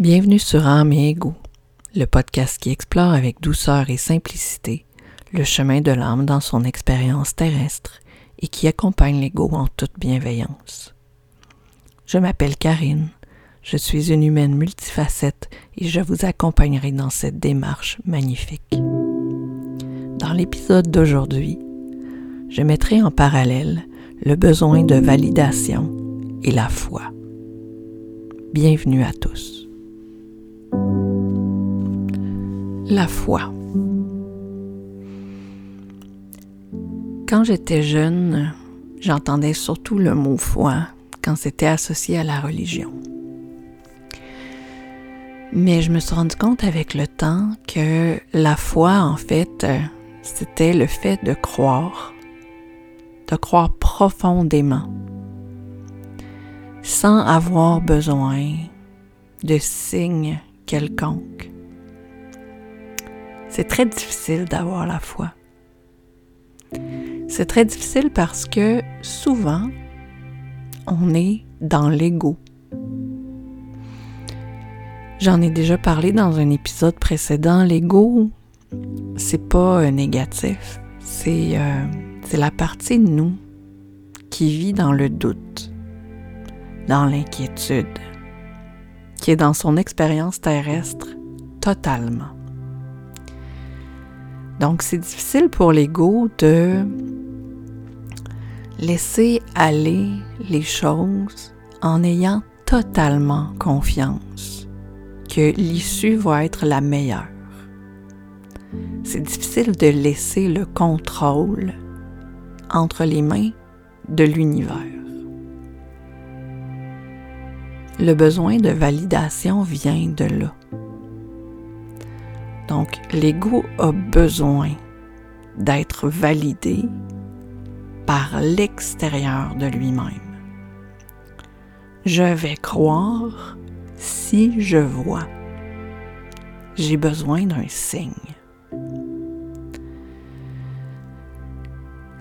Bienvenue sur Âme et Ego, le podcast qui explore avec douceur et simplicité le chemin de l'âme dans son expérience terrestre et qui accompagne l'ego en toute bienveillance. Je m'appelle Karine, je suis une humaine multifacette et je vous accompagnerai dans cette démarche magnifique. Dans l'épisode d'aujourd'hui, je mettrai en parallèle le besoin de validation et la foi. Bienvenue à tous. La foi. Quand j'étais jeune, j'entendais surtout le mot foi quand c'était associé à la religion. Mais je me suis rendu compte avec le temps que la foi, en fait, c'était le fait de croire, de croire profondément, sans avoir besoin de signes quelconques. C'est très difficile d'avoir la foi. C'est très difficile parce que souvent, on est dans l'ego. J'en ai déjà parlé dans un épisode précédent. L'ego, c'est pas négatif. C'est euh, la partie de nous qui vit dans le doute, dans l'inquiétude, qui est dans son expérience terrestre totalement. Donc, c'est difficile pour l'ego de laisser aller les choses en ayant totalement confiance que l'issue va être la meilleure. C'est difficile de laisser le contrôle entre les mains de l'univers. Le besoin de validation vient de là. Donc, l'ego a besoin d'être validé par l'extérieur de lui-même. Je vais croire si je vois. J'ai besoin d'un signe.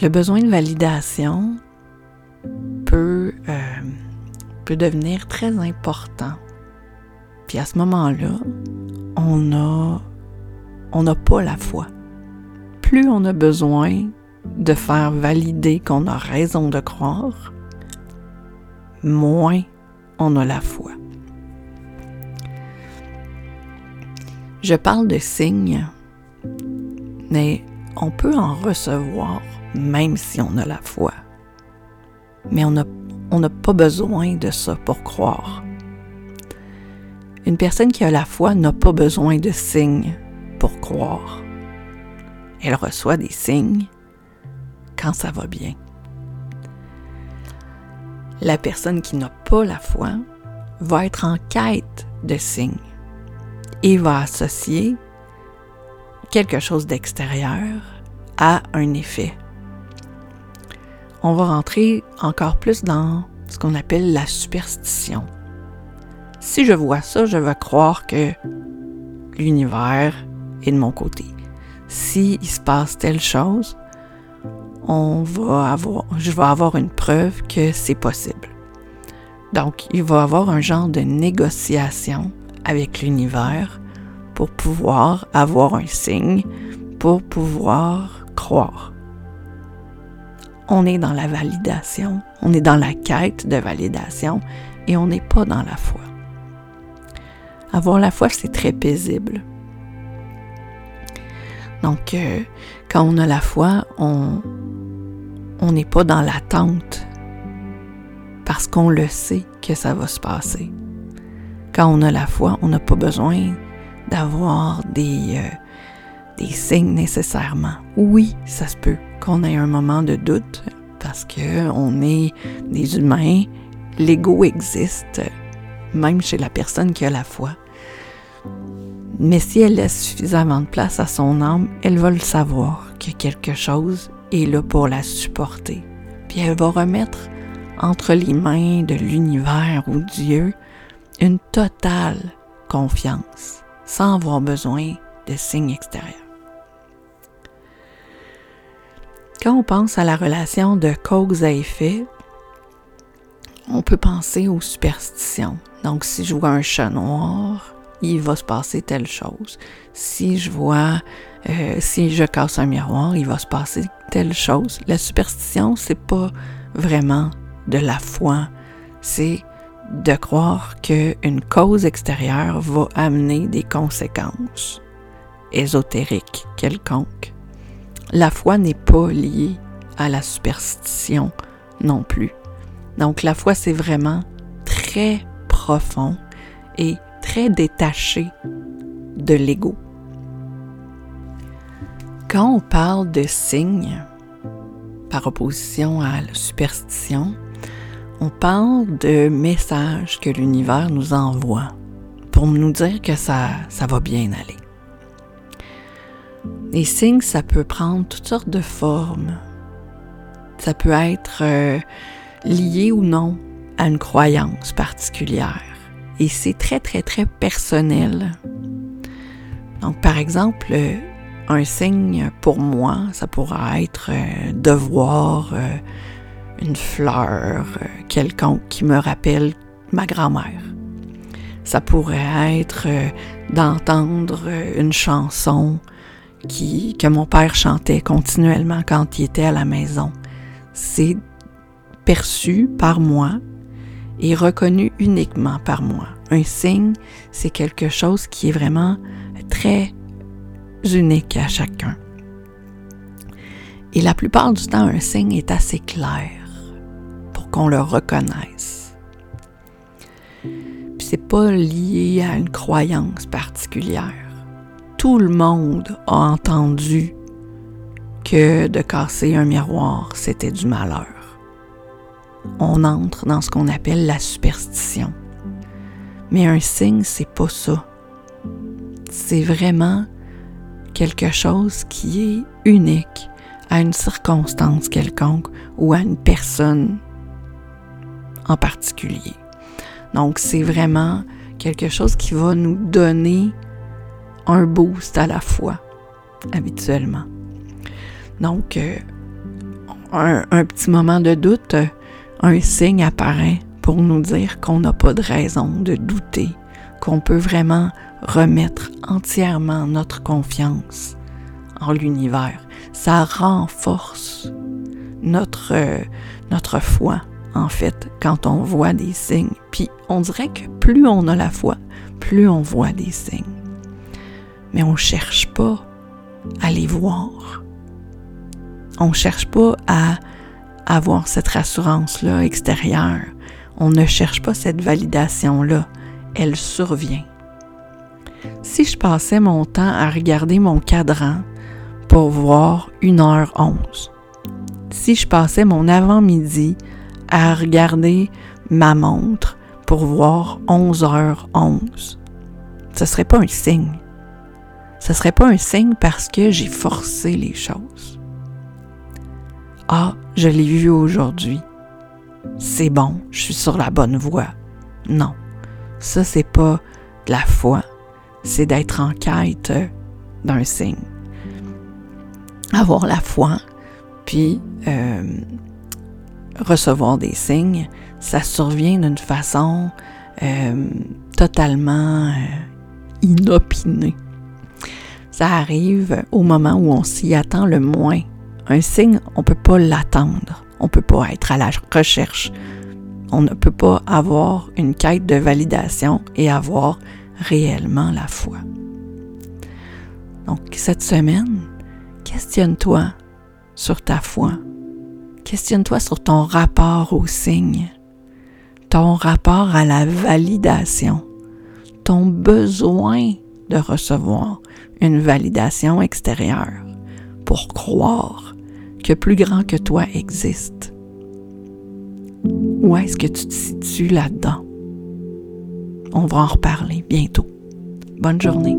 Le besoin de validation peut, euh, peut devenir très important. Puis à ce moment-là, on a on n'a pas la foi. Plus on a besoin de faire valider qu'on a raison de croire, moins on a la foi. Je parle de signes, mais on peut en recevoir même si on a la foi. Mais on n'a pas besoin de ça pour croire. Une personne qui a la foi n'a pas besoin de signes pour croire. Elle reçoit des signes quand ça va bien. La personne qui n'a pas la foi va être en quête de signes et va associer quelque chose d'extérieur à un effet. On va rentrer encore plus dans ce qu'on appelle la superstition. Si je vois ça, je vais croire que l'univers de mon côté. S'il il se passe telle chose, on va avoir, je vais avoir une preuve que c'est possible. Donc, il va avoir un genre de négociation avec l'univers pour pouvoir avoir un signe, pour pouvoir croire. On est dans la validation, on est dans la quête de validation et on n'est pas dans la foi. Avoir la foi, c'est très paisible. Donc, euh, quand on a la foi, on n'est pas dans l'attente parce qu'on le sait que ça va se passer. Quand on a la foi, on n'a pas besoin d'avoir des, euh, des signes nécessairement. Oui, ça se peut qu'on ait un moment de doute parce qu'on est des humains, l'ego existe, même chez la personne qui a la foi. Mais si elle laisse suffisamment de place à son âme, elle va le savoir que quelque chose est là pour la supporter. Puis elle va remettre entre les mains de l'univers ou Dieu une totale confiance, sans avoir besoin de signes extérieurs. Quand on pense à la relation de cause à effet, on peut penser aux superstitions. Donc, si je vois un chat noir, il va se passer telle chose. Si je vois, euh, si je casse un miroir, il va se passer telle chose. La superstition, c'est pas vraiment de la foi, c'est de croire qu'une cause extérieure va amener des conséquences ésotériques quelconques. La foi n'est pas liée à la superstition non plus. Donc la foi, c'est vraiment très profond et détaché de l'ego. Quand on parle de signes, par opposition à la superstition, on parle de messages que l'univers nous envoie pour nous dire que ça, ça va bien aller. Les signes, ça peut prendre toutes sortes de formes. Ça peut être euh, lié ou non à une croyance particulière. Et c'est très, très, très personnel. Donc, par exemple, un signe pour moi, ça pourrait être euh, de voir euh, une fleur euh, quelconque qui me rappelle ma grand-mère. Ça pourrait être d'entendre une chanson qui, que mon père chantait continuellement quand il était à la maison. C'est perçu par moi et reconnu uniquement par moi. Un signe, c'est quelque chose qui est vraiment très unique à chacun. Et la plupart du temps, un signe est assez clair pour qu'on le reconnaisse. Puis c'est pas lié à une croyance particulière. Tout le monde a entendu que de casser un miroir, c'était du malheur on entre dans ce qu'on appelle la superstition. Mais un signe, c'est pas ça. C'est vraiment quelque chose qui est unique à une circonstance quelconque ou à une personne en particulier. Donc, c'est vraiment quelque chose qui va nous donner un boost à la fois, habituellement. Donc, euh, un, petit moment de doute, un signe apparaît pour nous dire qu'on n'a pas de raison de douter, qu'on peut vraiment remettre entièrement notre confiance en l'univers. Ça renforce notre, euh, notre foi, en fait, quand on voit des signes. Puis on dirait que plus on a la foi, plus on voit des signes. Mais on ne cherche pas à les voir. On ne cherche pas à avoir cette rassurance-là extérieure. On ne cherche pas cette validation-là. Elle survient. Si je passais mon temps à regarder mon cadran pour voir 1h11, si je passais mon avant-midi à regarder ma montre pour voir 11h11, ce serait pas un signe. Ce serait pas un signe parce que j'ai forcé les choses. Ah, je l'ai vu aujourd'hui. C'est bon, je suis sur la bonne voie. Non, ça c'est pas de la foi, c'est d'être en quête d'un signe. Avoir la foi, puis euh, recevoir des signes, ça survient d'une façon euh, totalement euh, inopinée. Ça arrive au moment où on s'y attend le moins. Un signe, on ne peut pas l'attendre. On ne peut pas être à la recherche. On ne peut pas avoir une quête de validation et avoir réellement la foi. Donc, cette semaine, questionne-toi sur ta foi. Questionne-toi sur ton rapport au signe, ton rapport à la validation, ton besoin de recevoir une validation extérieure pour croire que plus grand que toi existe. Où est-ce que tu te situes là-dedans? On va en reparler bientôt. Bonne journée.